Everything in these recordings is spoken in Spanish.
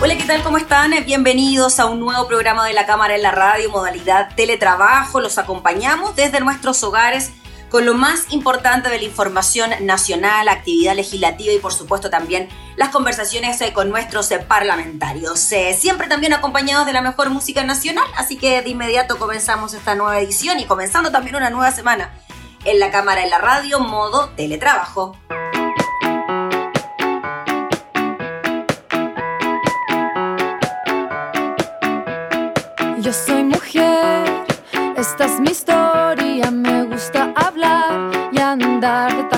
Hola, ¿qué tal? ¿Cómo están? Bienvenidos a un nuevo programa de la Cámara en la Radio, modalidad teletrabajo. Los acompañamos desde nuestros hogares con lo más importante de la información nacional, actividad legislativa y por supuesto también las conversaciones eh, con nuestros eh, parlamentarios. Eh, siempre también acompañados de la mejor música nacional, así que de inmediato comenzamos esta nueva edición y comenzando también una nueva semana en la Cámara en la Radio, modo teletrabajo. Yo soy mujer, esta es mi historia, me gusta hablar y andar de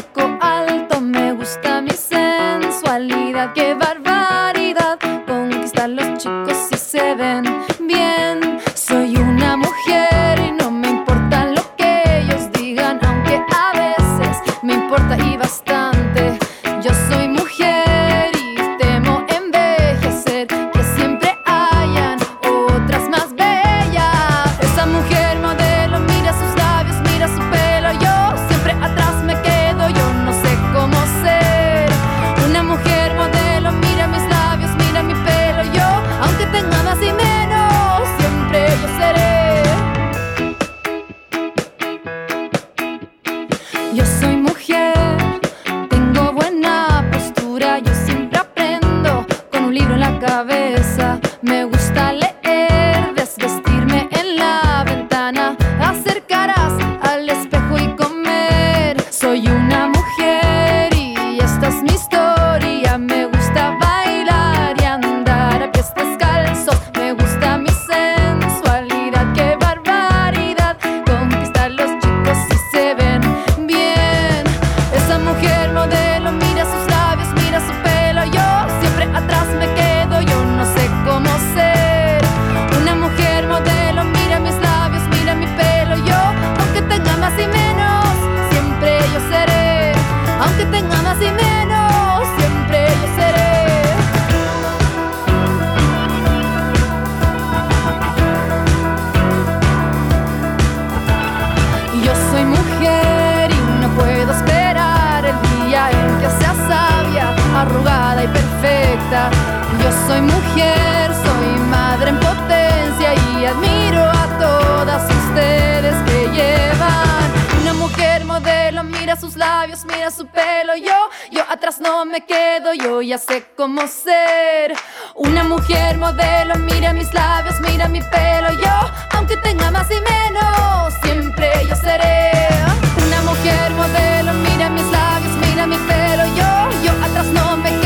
soy mujer, soy madre en potencia y admiro a todas ustedes que llevan una mujer modelo. Mira sus labios, mira su pelo. Yo, yo atrás no me quedo, yo ya sé cómo ser. Una mujer modelo, mira mis labios, mira mi pelo. Yo, aunque tenga más y menos, siempre yo seré. Una mujer modelo, mira mis labios, mira mi pelo. Yo, yo atrás no me quedo,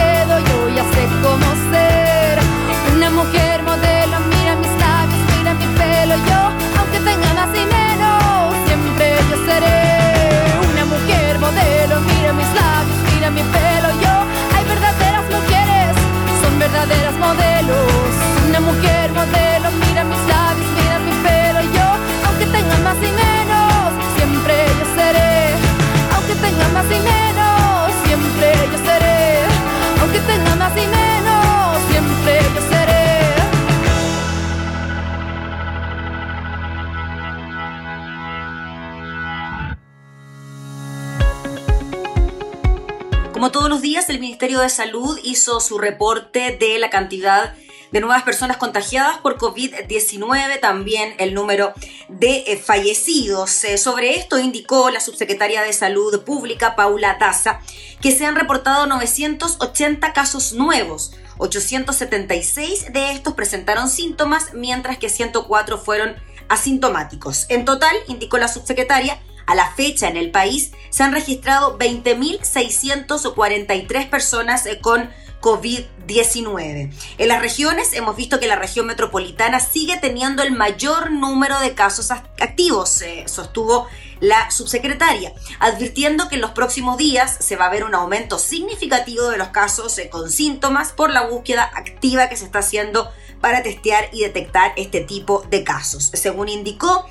Como todos los días, el Ministerio de Salud hizo su reporte de la cantidad de nuevas personas contagiadas por COVID-19, también el número de eh, fallecidos. Eh, sobre esto indicó la subsecretaria de Salud Pública, Paula Daza, que se han reportado 980 casos nuevos. 876 de estos presentaron síntomas, mientras que 104 fueron asintomáticos. En total, indicó la subsecretaria, a la fecha en el país se han registrado 20.643 personas eh, con COVID-19. En las regiones hemos visto que la región metropolitana sigue teniendo el mayor número de casos activos, sostuvo la subsecretaria, advirtiendo que en los próximos días se va a ver un aumento significativo de los casos eh, con síntomas por la búsqueda activa que se está haciendo para testear y detectar este tipo de casos. Según indicó,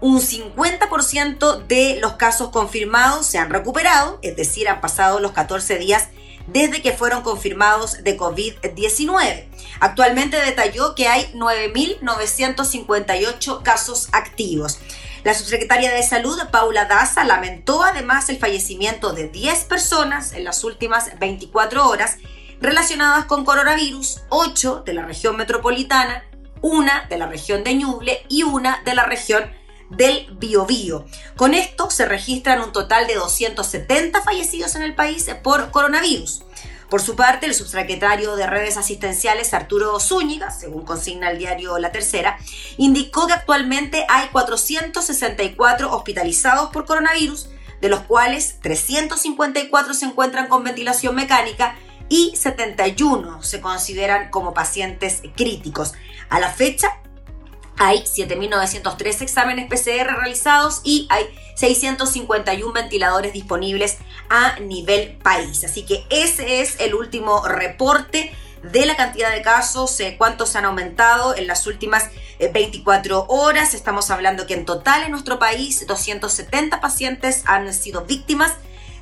un 50% de los casos confirmados se han recuperado, es decir, han pasado los 14 días desde que fueron confirmados de COVID-19. Actualmente detalló que hay 9.958 casos activos. La subsecretaria de Salud, Paula Daza, lamentó además el fallecimiento de 10 personas en las últimas 24 horas relacionadas con coronavirus, 8 de la región metropolitana, una de la región de Ñuble y una de la región del Biobío. Con esto se registran un total de 270 fallecidos en el país por coronavirus. Por su parte, el subsecretario de redes asistenciales, Arturo Zúñiga, según consigna el diario La Tercera, indicó que actualmente hay 464 hospitalizados por coronavirus, de los cuales 354 se encuentran con ventilación mecánica y 71 se consideran como pacientes críticos. A la fecha, hay 7.903 exámenes PCR realizados y hay 651 ventiladores disponibles a nivel país. Así que ese es el último reporte de la cantidad de casos, eh, cuántos han aumentado en las últimas 24 eh, horas. Estamos hablando que en total en nuestro país 270 pacientes han sido víctimas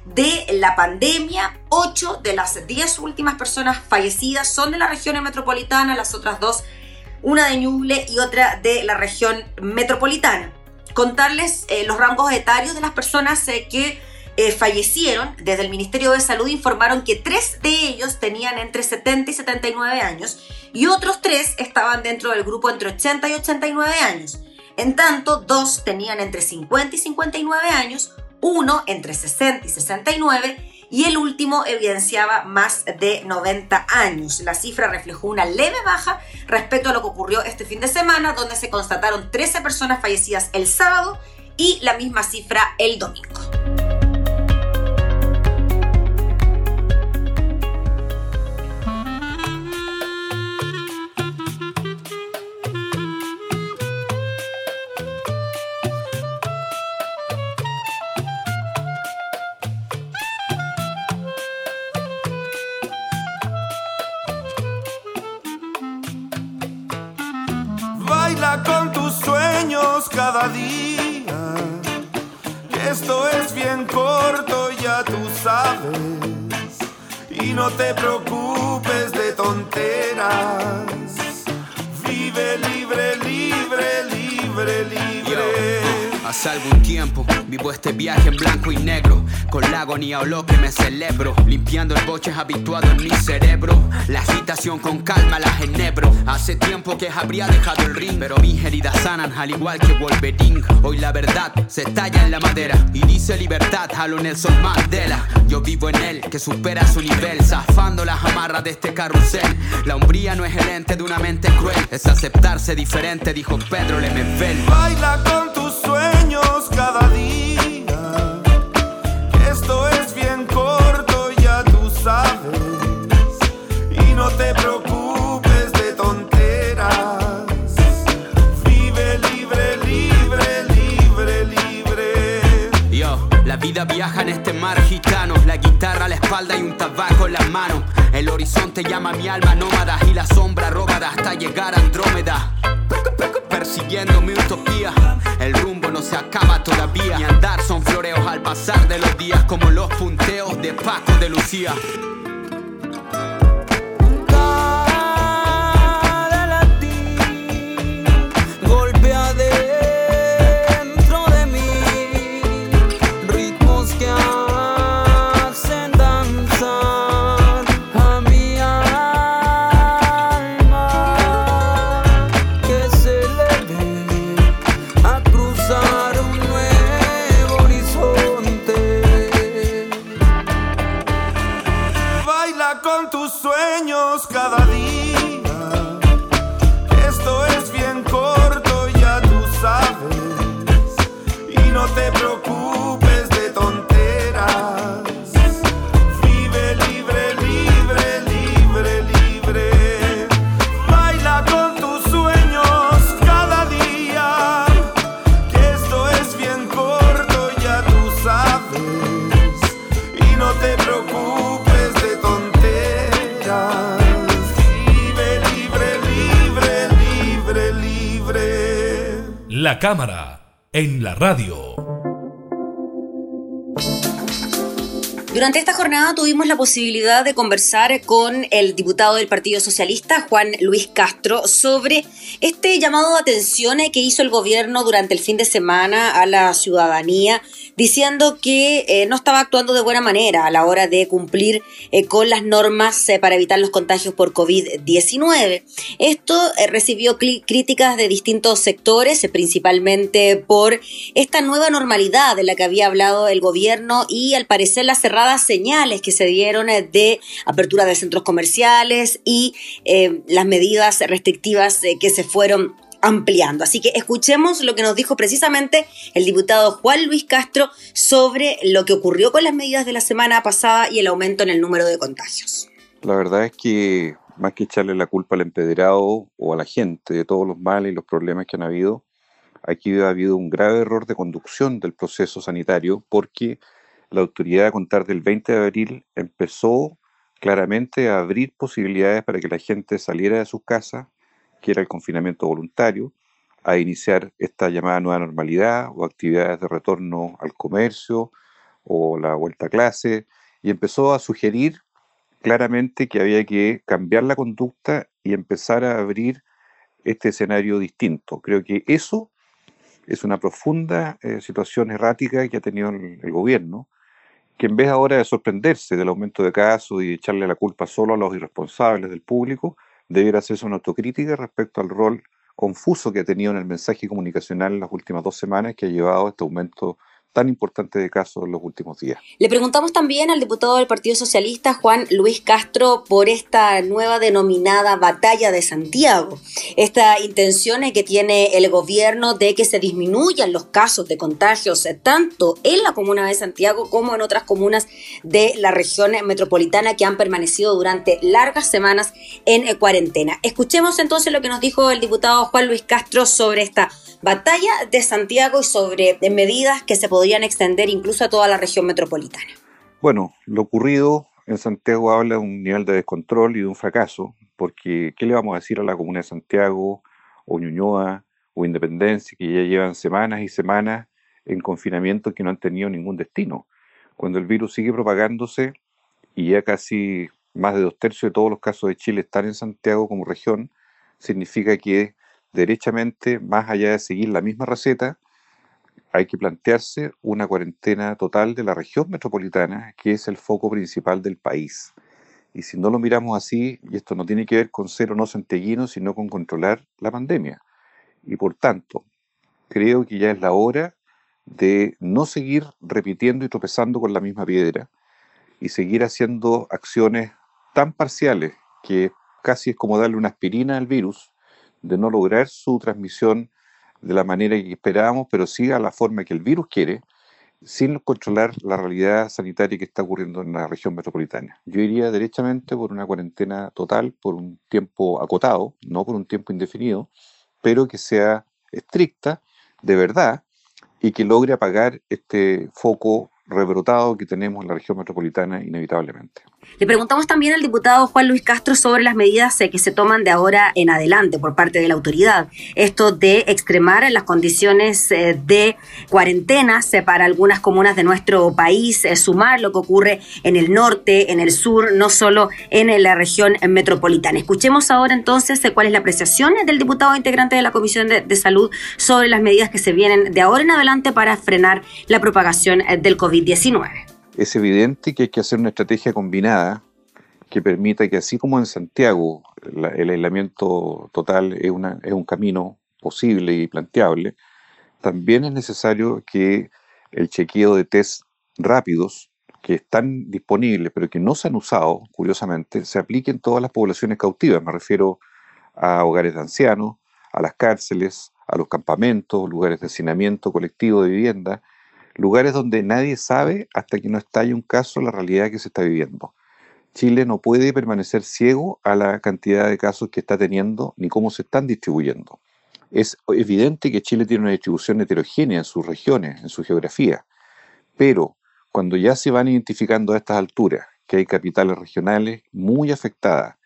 de la pandemia. 8 de las 10 últimas personas fallecidas son de la región metropolitana, las otras dos una de Ñuble y otra de la región metropolitana. Contarles eh, los rangos etarios de las personas eh, que eh, fallecieron. Desde el Ministerio de Salud informaron que tres de ellos tenían entre 70 y 79 años y otros tres estaban dentro del grupo entre 80 y 89 años. En tanto, dos tenían entre 50 y 59 años, uno entre 60 y 69 y el último evidenciaba más de 90 años. La cifra reflejó una leve baja respecto a lo que ocurrió este fin de semana, donde se constataron 13 personas fallecidas el sábado y la misma cifra el domingo. Te preocupes Hace algún tiempo vivo este viaje en blanco y negro, con la agonía o lo que me celebro, limpiando el boche habituado en mi cerebro. La agitación con calma la genebro. Hace tiempo que habría dejado el ring, pero mis heridas sanan al igual que Wolverine. Hoy la verdad se talla en la madera y dice libertad a lo Nelson Mandela. Yo vivo en él que supera su nivel, zafando las amarras de este carrusel. La hombría no es el ente de una mente cruel, es aceptarse diferente, dijo Pedro Lemebel. Baila con cada día. Esto es bien corto, ya tú sabes. Y no te preocupes de tonteras. Vive libre, libre, libre, libre. Yo, la vida viaja en este mar gitano. La guitarra a la espalda y un tabaco en las manos. El horizonte llama mi alma nómada y la sombra robada hasta llegar a Andrómeda persiguiendo mi utopía. El rumbo no se acaba todavía. Mi andar son floreos al pasar de los días, como los punteos de Paco de Lucía. La cámara en la radio. Durante esta jornada tuvimos la posibilidad de conversar con el diputado del Partido Socialista, Juan Luis Castro, sobre este llamado de atención que hizo el gobierno durante el fin de semana a la ciudadanía diciendo que eh, no estaba actuando de buena manera a la hora de cumplir eh, con las normas eh, para evitar los contagios por COVID-19. Esto recibió críticas de distintos sectores, principalmente por esta nueva normalidad de la que había hablado el gobierno y al parecer las cerradas señales que se dieron de apertura de centros comerciales y las medidas restrictivas que se fueron ampliando. Así que escuchemos lo que nos dijo precisamente el diputado Juan Luis Castro sobre lo que ocurrió con las medidas de la semana pasada y el aumento en el número de contagios. La verdad es que más que echarle la culpa al empedrado o a la gente de todos los males y los problemas que han habido, aquí ha habido un grave error de conducción del proceso sanitario porque la autoridad a contar del 20 de abril empezó claramente a abrir posibilidades para que la gente saliera de sus casas, que era el confinamiento voluntario, a iniciar esta llamada nueva normalidad o actividades de retorno al comercio o la vuelta a clase, y empezó a sugerir claramente que había que cambiar la conducta y empezar a abrir este escenario distinto. Creo que eso es una profunda eh, situación errática que ha tenido el, el, gobierno, que en vez ahora de sorprenderse del aumento de casos y echarle la culpa solo a los irresponsables del público, debiera hacerse una autocrítica respecto al rol confuso que ha tenido en el mensaje comunicacional en las últimas dos semanas que ha llevado a este aumento tan importante de casos en los últimos días. Le preguntamos también al diputado del Partido Socialista, Juan Luis Castro, por esta nueva denominada batalla de Santiago, esta intención que tiene el gobierno de que se disminuyan los casos de contagios eh, tanto en la comuna de Santiago como en otras comunas de la región metropolitana que han permanecido durante largas semanas en eh, cuarentena. Escuchemos entonces lo que nos dijo el diputado Juan Luis Castro sobre esta batalla de Santiago y sobre medidas que se podrían extender incluso a toda la región metropolitana. Bueno, lo ocurrido en Santiago habla de un nivel de descontrol y de un fracaso, porque ¿qué le vamos a decir a la comuna de Santiago o Ñuñoa o Independencia que ya llevan semanas y semanas en confinamiento que no han tenido ningún destino? Cuando el virus sigue propagándose y ya casi más de dos tercios de todos los casos de Chile están en Santiago como región, significa que derechamente, más allá de seguir la misma receta, hay que plantearse una cuarentena total de la región metropolitana, que es el foco principal del país. Y si no lo miramos así, y esto no tiene que ver con ser o no santiaguino, sino con controlar la pandemia. Y por tanto, creo que ya es la hora de no seguir repitiendo y tropezando con la misma piedra y seguir haciendo acciones tan parciales que casi es como darle una aspirina al virus de no lograr su transmisión de la manera que esperábamos, pero sí a la forma que el virus quiere, sin controlar la realidad sanitaria que está ocurriendo en la región metropolitana. Yo iría derechamente por una cuarentena total, por un tiempo acotado, no por un tiempo indefinido, pero que sea estricta, de verdad, y que logre apagar este foco rebrotado que tenemos en la región metropolitana inevitablemente. Le preguntamos también al diputado Juan Luis Castro sobre las medidas eh, que se toman de ahora en adelante por parte de la autoridad. Esto de extremar las condiciones eh, de cuarentena para algunas comunas de nuestro país, eh, sumar lo que ocurre en el norte, en el sur, no solo en la región metropolitana. Escuchemos ahora entonces cuál es la apreciación del diputado integrante de la Comisión de, de Salud sobre las medidas que se vienen de ahora en adelante para frenar la propagación del COVID-19 es evidente que hay que hacer una estrategia combinada que permita que así como en Santiago el aislamiento total es, un camino posible y planteable, también es necesario que el chequeo de test rápidos que están disponibles pero que no se han usado, curiosamente, se aplique en todas las poblaciones cautivas. Me refiero a hogares de ancianos, a las cárceles, a los campamentos, lugares de hacinamiento colectivo de vivienda, lugares donde nadie sabe hasta que no estalle un caso la realidad que se está viviendo. Chile no puede permanecer ciego a la cantidad de casos que está teniendo ni cómo se están distribuyendo. Es evidente que Chile tiene una distribución heterogénea en sus regiones, en su geografía, pero cuando ya se van identificando a estas alturas que hay capitales regionales muy afectadas,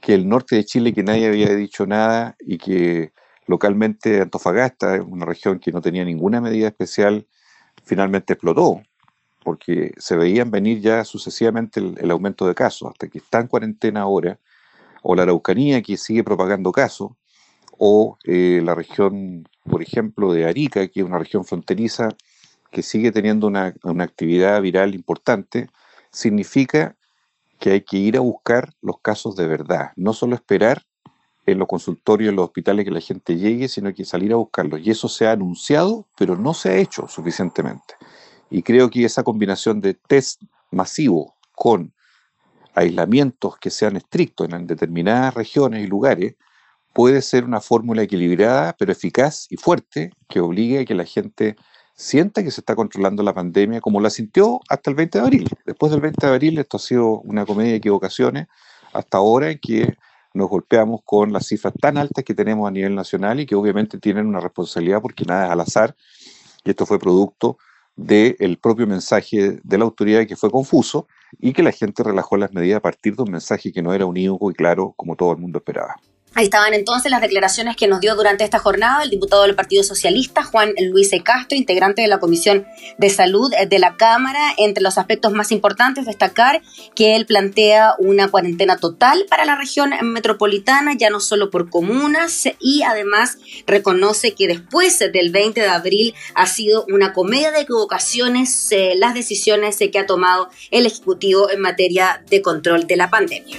que el norte de Chile, que nadie había dicho nada y que localmente Antofagasta, una región que no tenía ninguna medida especial, finalmente explotó, porque se veían venir ya sucesivamente el, aumento de casos, hasta que está en cuarentena ahora, o la Araucanía que sigue propagando casos, o eh, la región, por ejemplo, de Arica, que es una región fronteriza que sigue teniendo una, una actividad viral importante, significa que hay que ir a buscar los casos de verdad, no solo esperar en los consultorios, en los hospitales que la gente llegue, sino que salir a buscarlos. Y eso se ha anunciado, pero no se ha hecho suficientemente. Y creo que esa combinación de test masivo con aislamientos que sean estrictos en determinadas regiones y lugares puede ser una fórmula equilibrada, pero eficaz y fuerte, que obligue a que la gente sienta que se está controlando la pandemia como la sintió hasta el 20 de abril. Después del 20 de abril esto ha sido una comedia de equivocaciones hasta ahora en que nos golpeamos con las cifras tan altas que tenemos a nivel nacional y que obviamente tienen una responsabilidad porque nada es al azar y esto fue producto del propio mensaje de la autoridad que fue confuso y que la gente relajó las medidas a partir de un mensaje que no era unívoco y claro como todo el mundo esperaba. Ahí estaban entonces las declaraciones que nos dio durante esta jornada el diputado del Partido Socialista, Juan Luis E. Castro, integrante de la Comisión de Salud de la Cámara. Entre los aspectos más importantes, destacar que él plantea una cuarentena total para la región metropolitana, ya no solo por comunas, y además reconoce que después del 20 de abril ha sido una comedia de equivocaciones eh, las decisiones que ha tomado el Ejecutivo en materia de control de la pandemia.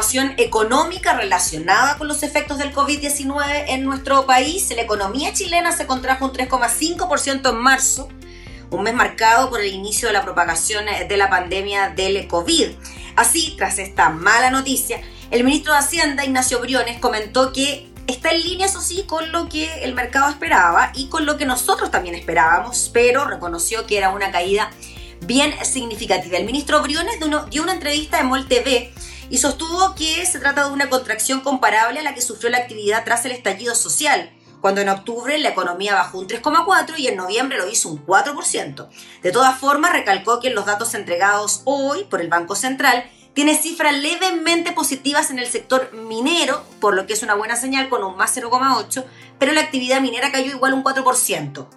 Información económica relacionada con los efectos del COVID-19 en nuestro país. La economía chilena se contrajo un 3,5% en marzo, un mes marcado por el inicio de la propagación de la pandemia del COVID. Así, tras esta mala noticia, el ministro de Hacienda, Ignacio Briones, comentó que está en línea, eso sí, con lo que el mercado esperaba y con lo que nosotros también esperábamos, pero reconoció que era una caída bien significativa. El ministro Briones dio una entrevista en MOL TV y sostuvo que se trata de una contracción comparable a la que sufrió la actividad tras el estallido social, cuando en octubre la economía bajó un 3,4 y en noviembre lo hizo un 4%. De todas formas, recalcó que los datos entregados hoy por el Banco Central tiene cifras levemente positivas en el sector minero, por lo que es una buena señal con un más 0,8, pero la actividad minera cayó igual un 4%.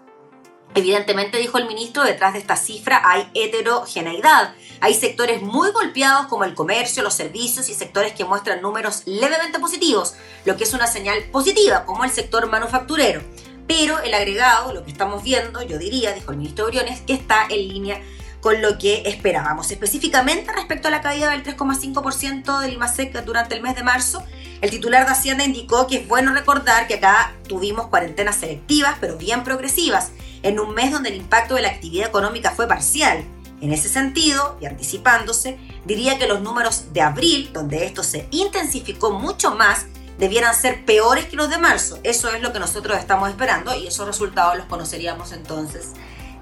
Evidentemente, dijo el ministro, detrás de esta cifra hay heterogeneidad. Hay sectores muy golpeados como el comercio, los servicios y sectores que muestran números levemente positivos, lo que es una señal positiva, como el sector manufacturero. Pero el agregado, lo que estamos viendo, yo diría, dijo el ministro Briones, que está en línea con lo que esperábamos. Específicamente respecto a la caída del 3,5% del IMASEC durante el mes de marzo, el titular de Hacienda indicó que es bueno recordar que acá tuvimos cuarentenas selectivas, pero bien progresivas, en un mes donde el impacto de la actividad económica fue parcial. En ese sentido, y anticipándose, diría que los números de abril, donde esto se intensificó mucho más, debieran ser peores que los de marzo. Eso es lo que nosotros estamos esperando y esos resultados los conoceríamos entonces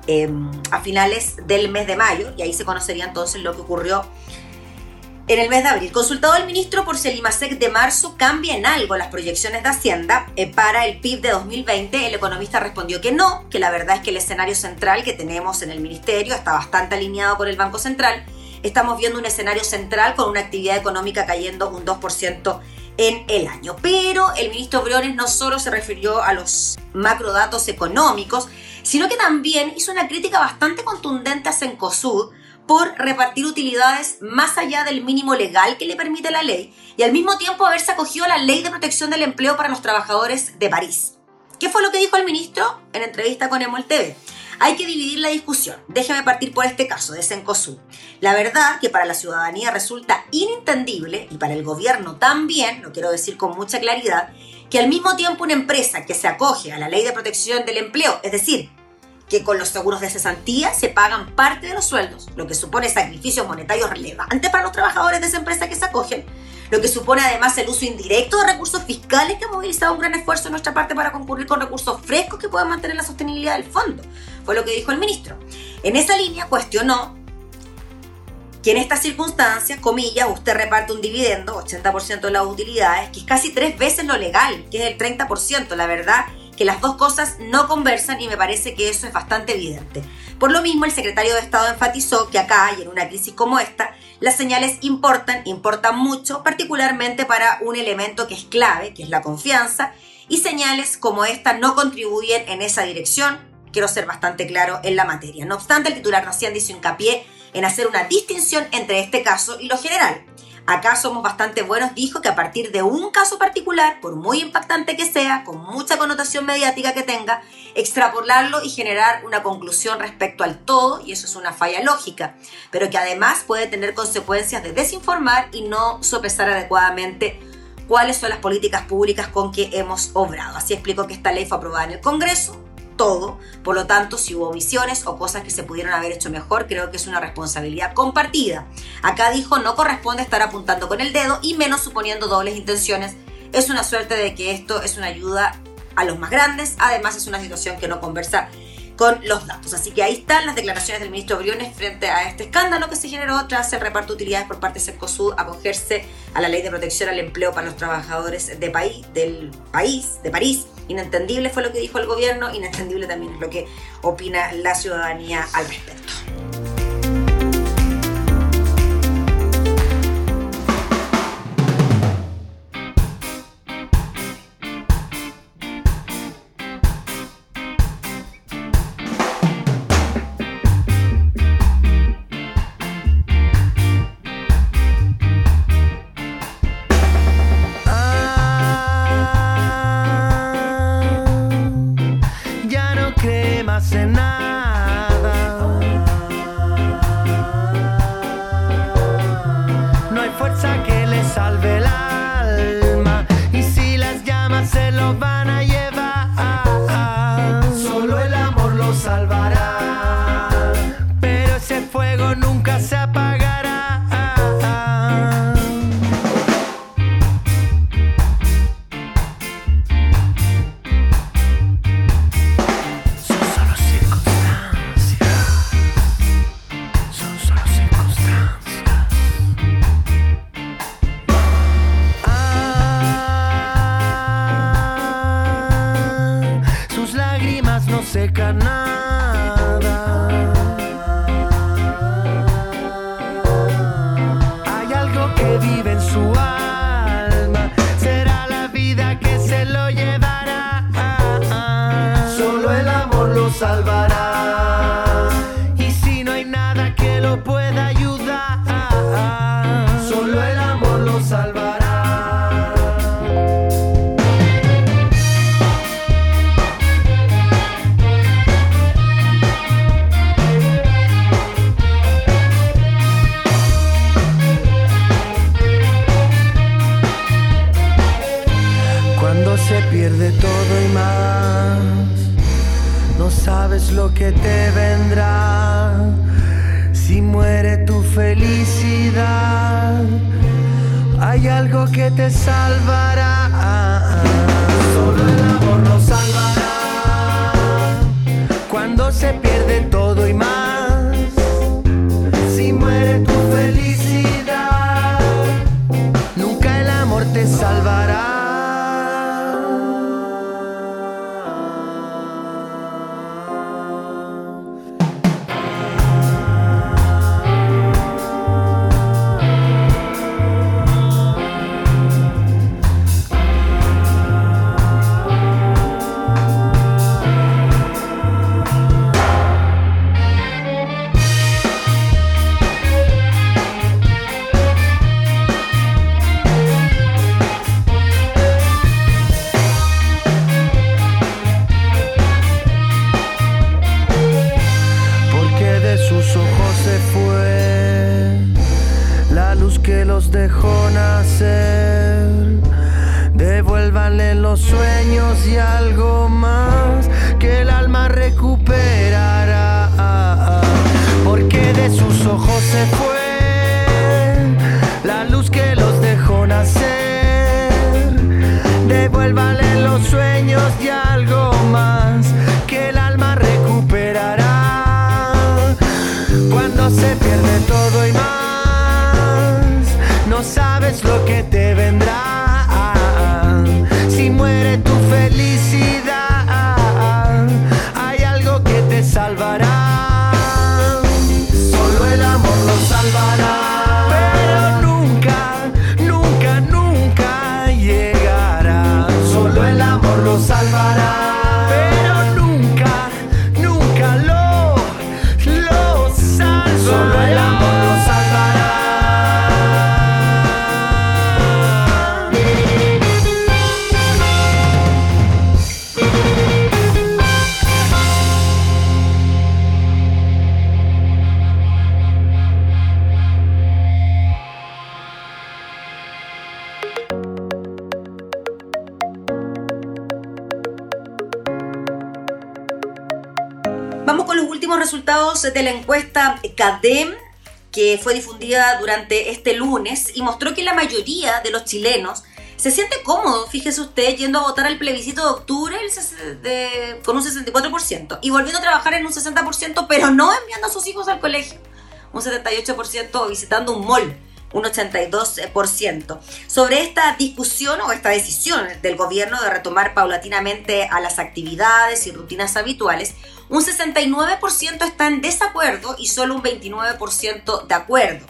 em, a finales del mes de mayo y ahí se conocería entonces lo que ocurrió en el mes de abril. Consultado el ministro por si el IMASEC de marzo cambia en algo las proyecciones de Hacienda eh, para el PIB de 2020, el economista respondió que no, que la verdad es que el escenario central que tenemos en el ministerio está bastante alineado con el Banco Central. Estamos viendo un escenario central con una actividad económica cayendo un 2% en el año. Pero el ministro Briones no solo se refirió a los macrodatos económicos, sino que también hizo una crítica bastante contundente a Cencosud por repartir utilidades más allá del mínimo legal que le permite la ley y al mismo tiempo haberse acogido a la ley de protección del empleo para los trabajadores de París. ¿Qué fue lo que dijo el ministro en entrevista con Emol TV? Hay que dividir la discusión. Déjeme partir por este caso de Sencosud. La verdad que para la ciudadanía resulta inentendible y para el gobierno también, lo quiero decir con mucha claridad, que al mismo tiempo una empresa que se acoge a la ley de protección del empleo, es decir, que con los seguros de cesantía se pagan parte de los sueldos, lo que supone sacrificios monetarios relevantes para los trabajadores de esa empresa que se acogen, lo que supone además el uso indirecto de recursos fiscales que ha movilizado un gran esfuerzo en nuestra parte para concurrir con recursos frescos que puedan mantener la sostenibilidad del fondo, fue lo que dijo el ministro. En esa línea cuestionó que en estas circunstancias, comillas, usted reparte un dividendo, 80% de las utilidades, que es casi tres veces lo legal, que es el 30%. La verdad que las dos cosas no conversan y me parece que eso es bastante evidente. Por lo mismo, el secretario de Estado enfatizó que acá y en una crisis como esta, las señales importan, importan mucho, particularmente para un elemento que es clave, que es la confianza, y señales como esta no contribuyen en esa dirección. Quiero ser bastante claro en la materia. No obstante, el titular Hacienda hizo hincapié en hacer una distinción entre este caso y lo general. Acá somos bastante buenos, dijo que a partir de un caso particular, por muy impactante que sea, con mucha connotación mediática que tenga, extrapolarlo y generar una conclusión respecto al todo, y eso es una falla lógica, pero que además puede tener consecuencias de desinformar y no sopesar adecuadamente cuáles son las políticas públicas con que hemos obrado. Así explicó que esta ley fue aprobada en el Congreso, Por lo tanto, si hubo omisiones o cosas que se pudieron haber hecho mejor, creo que es una responsabilidad compartida. Acá dijo, no corresponde estar apuntando con el dedo y menos suponiendo dobles intenciones. Es una suerte de que esto es una ayuda a los más grandes. Además, es una situación que no conversa con los datos. Así que ahí están las declaraciones del ministro Briones frente a este escándalo que se generó tras el reparto de utilidades por parte de Cercosud acogerse a la ley de protección al empleo para los trabajadores de país, del país, de París. Inentendible fue lo que dijo el gobierno, inentendible también es lo que opina la ciudadanía al respecto. Hay algo que te salvará. Vamos con los últimos resultados de la encuesta CADEM que fue difundida durante este lunes y mostró que la mayoría de los chilenos se siente cómodo, fíjese usted, yendo a votar al plebiscito de octubre con un 64% y volviendo a trabajar en un 60%, pero no enviando a sus hijos al colegio, un 78% visitando un mall, un 82%. Sobre esta discusión o esta decisión del gobierno de retomar paulatinamente a las actividades y rutinas habituales, un 69% está en desacuerdo y solo un 29% de acuerdo.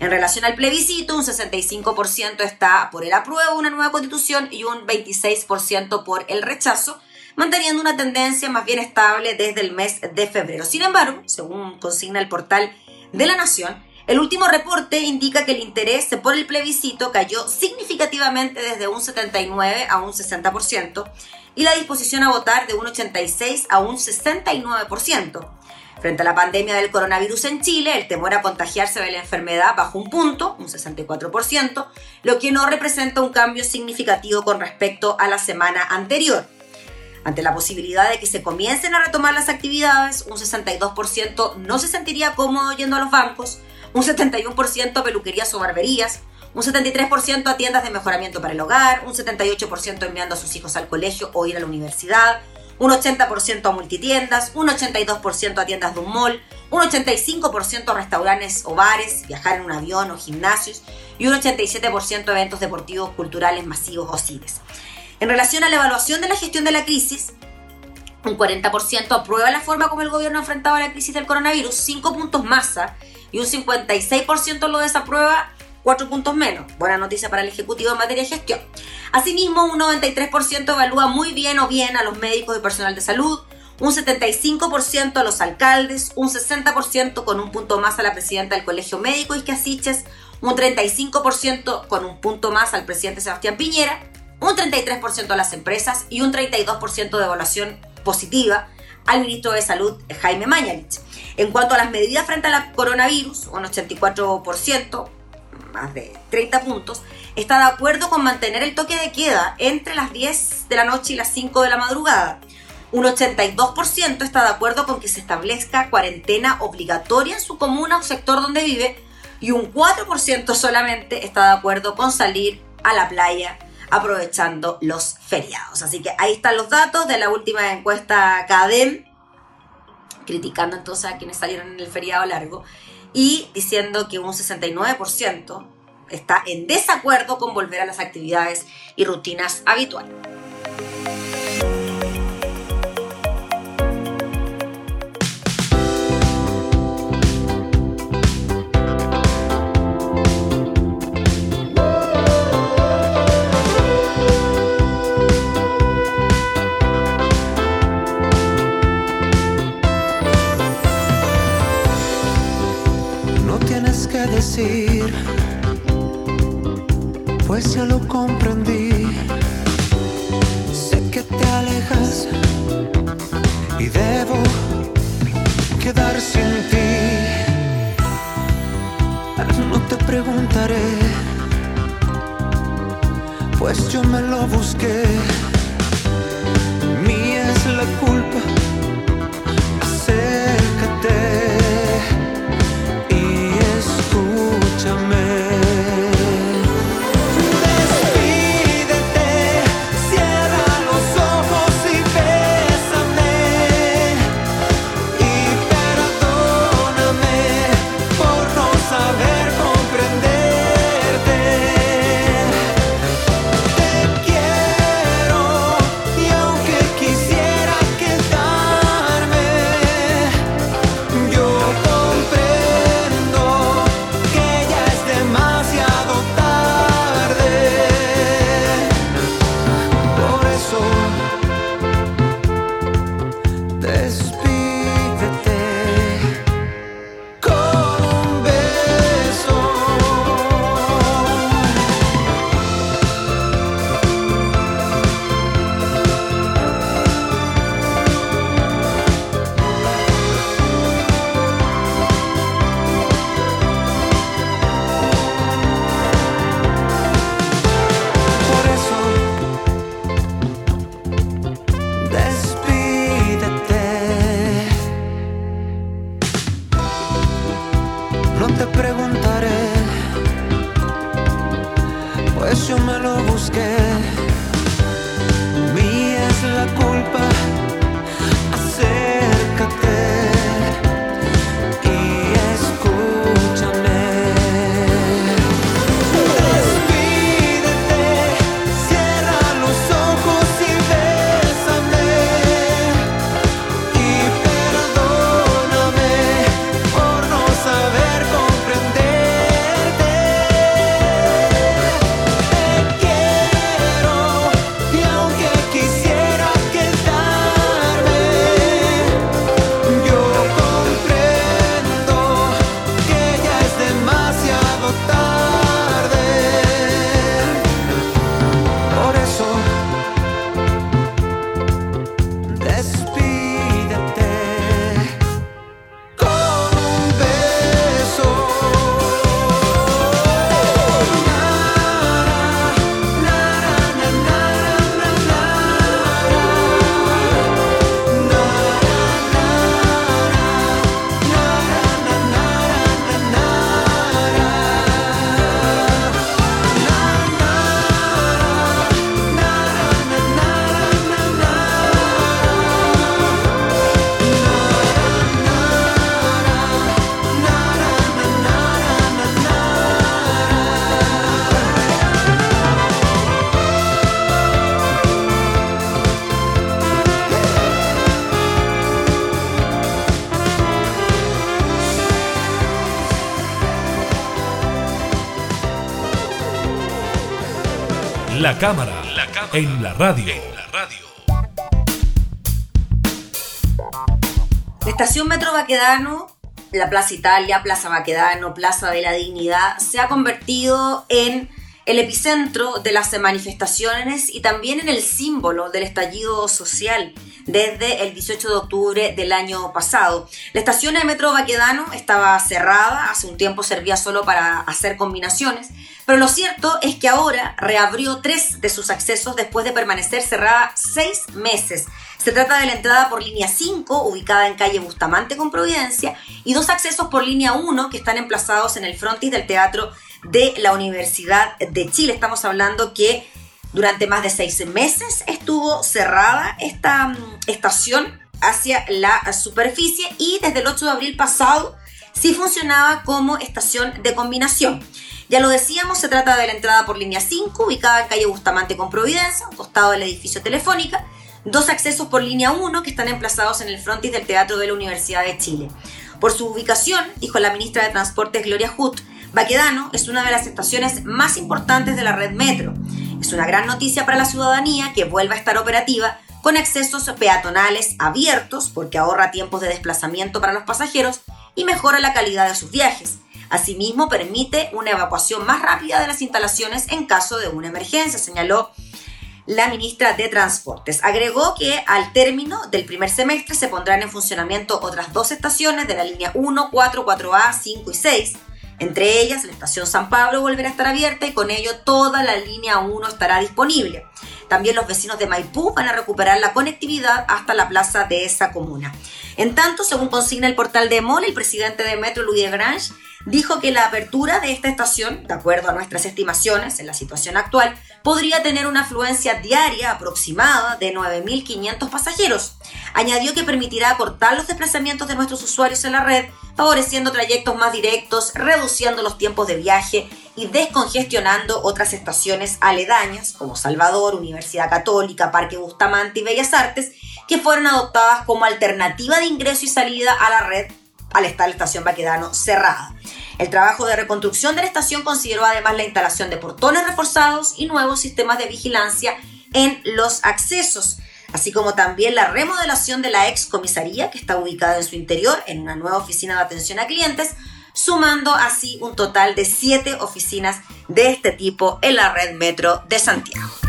En relación al plebiscito, un 65% está por el apruebo de una nueva constitución y un 26% por el rechazo, manteniendo una tendencia más bien estable desde el mes de febrero. Sin embargo, según consigna el portal de la Nación, el último reporte indica que el interés por el plebiscito cayó significativamente desde un 79 a un 60% y la disposición a votar de un 86 a un 69%. Frente a la pandemia del coronavirus en Chile, el temor a contagiarse de la enfermedad bajó un punto, un 64%, lo que no representa un cambio significativo con respecto a la semana anterior. Ante la posibilidad de que se comiencen a retomar las actividades, un 62% no se sentiría cómodo yendo a los bancos, un 71% a peluquerías o barberías, un 73% a tiendas de mejoramiento para el hogar, un 78% enviando a sus hijos al colegio o ir a la universidad, un 80% a multitiendas, un 82% a tiendas de un mall, un 85% a restaurantes o bares, viajar en un avión o gimnasios y un 87% a eventos deportivos, culturales, masivos o cines. En relación a la evaluación de la gestión de la crisis, Un 40% aprueba la forma como el gobierno ha enfrentado la crisis del coronavirus, 5 puntos más, ¿ah? Y un 56% lo desaprueba, 4 puntos menos. Buena noticia para el Ejecutivo en materia de gestión. Asimismo, un 93% evalúa muy bien o bien a los médicos y personal de salud, un 75% a los alcaldes, un 60% con un punto más a la presidenta del Colegio Médico Isque un 35% con un punto más al presidente Sebastián Piñera, un 33% a las empresas y un 32% de evaluación positiva al ministro de Salud Jaime Mañalich. En cuanto a las medidas frente al coronavirus, un 84%, más de 30 puntos, está de acuerdo con mantener el toque de queda entre las 10 de la noche y las 5 de la madrugada. Un 82% está de acuerdo con que se establezca cuarentena obligatoria en su comuna o sector donde vive y un 4% solamente está de acuerdo con salir a la playa aprovechando los feriados. Así que ahí están los datos de la última encuesta CADEM, criticando entonces a quienes salieron en el feriado largo y diciendo que un 69% está en desacuerdo con volver a las actividades y rutinas habituales. Pues ya lo comprendí. Sé que te alejas y debo quedar sin ti. No te preguntaré, pues yo me lo busqué. Mía es la culpa. Acércate La cámara, en la radio. La estación Metro Baquedano, la Plaza Italia, Plaza Baquedano, Plaza de la Dignidad, se ha convertido en el epicentro de las manifestaciones y también en el símbolo del estallido social desde el 18 de octubre del año pasado. La estación de Metro Baquedano estaba cerrada, hace un tiempo servía solo para hacer combinaciones, pero lo cierto es que ahora reabrió tres de sus accesos después de permanecer cerrada seis meses. Se trata de la entrada por línea 5, ubicada en calle Bustamante con Providencia, y dos accesos por línea 1 que están emplazados en el frontis del Teatro de la Universidad de Chile. Estamos hablando que durante más de seis meses estuvo cerrada esta mm, estación hacia la superficie y desde el 8 de abril pasado sí funcionaba como estación de combinación. Ya lo decíamos, se trata de la entrada por línea 5, ubicada en calle Bustamante con Providencia, costado del edificio Telefónica, dos accesos por línea 1 que están emplazados en el frontis del Teatro de la Universidad de Chile. Por su ubicación, dijo la ministra de Transportes Gloria Hutt, Baquedano es una de las estaciones más importantes de la red metro. Es una gran noticia para la ciudadanía que vuelva a estar operativa con accesos peatonales abiertos porque ahorra tiempos de desplazamiento para los pasajeros y mejora la calidad de sus viajes. Asimismo, permite una evacuación más rápida de las instalaciones en caso de una emergencia, señaló la ministra de Transportes. Agregó que al término del primer semestre se pondrán en funcionamiento otras dos estaciones de la línea 1, 4, 4A, 5 y 6 entre ellas, la estación San Pablo volverá a estar abierta y con ello toda la línea 1 estará disponible. También los vecinos de Maipú van a recuperar la conectividad hasta la plaza de esa comuna. En tanto, según consigna el portal de MOL, el presidente de Metro, Louis Grange, dijo que la apertura de esta estación, de acuerdo a nuestras estimaciones en la situación actual, podría tener una afluencia diaria aproximada de 9.500 pasajeros. Añadió que permitirá acortar los desplazamientos de nuestros usuarios en la red, favoreciendo trayectos más directos, reduciendo los tiempos de viaje y descongestionando otras estaciones aledañas como Salvador, Universidad Católica, Parque Bustamante y Bellas Artes, que fueron adoptadas como alternativa de ingreso y salida a la red al estar la estación Baquedano cerrada. El trabajo de reconstrucción de la estación consideró además la instalación de portones reforzados y nuevos sistemas de vigilancia en los accesos, así como también la remodelación de la ex comisaría que está ubicada en su interior en una nueva oficina de atención a clientes, sumando así un total de siete oficinas de este tipo en la red metro de Santiago.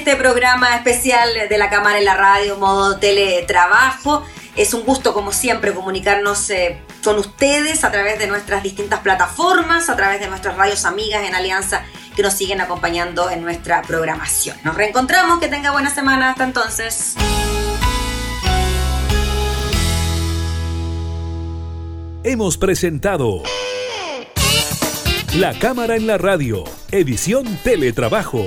Este programa especial de la Cámara en la Radio, modo teletrabajo. Es un gusto, como siempre, comunicarnos eh, con ustedes a través de nuestras distintas plataformas, a través de nuestras radios amigas en Alianza que nos siguen acompañando en nuestra programación. Nos reencontramos, que tenga buena semana, hasta entonces. Hemos presentado La Cámara en la Radio, edición Teletrabajo.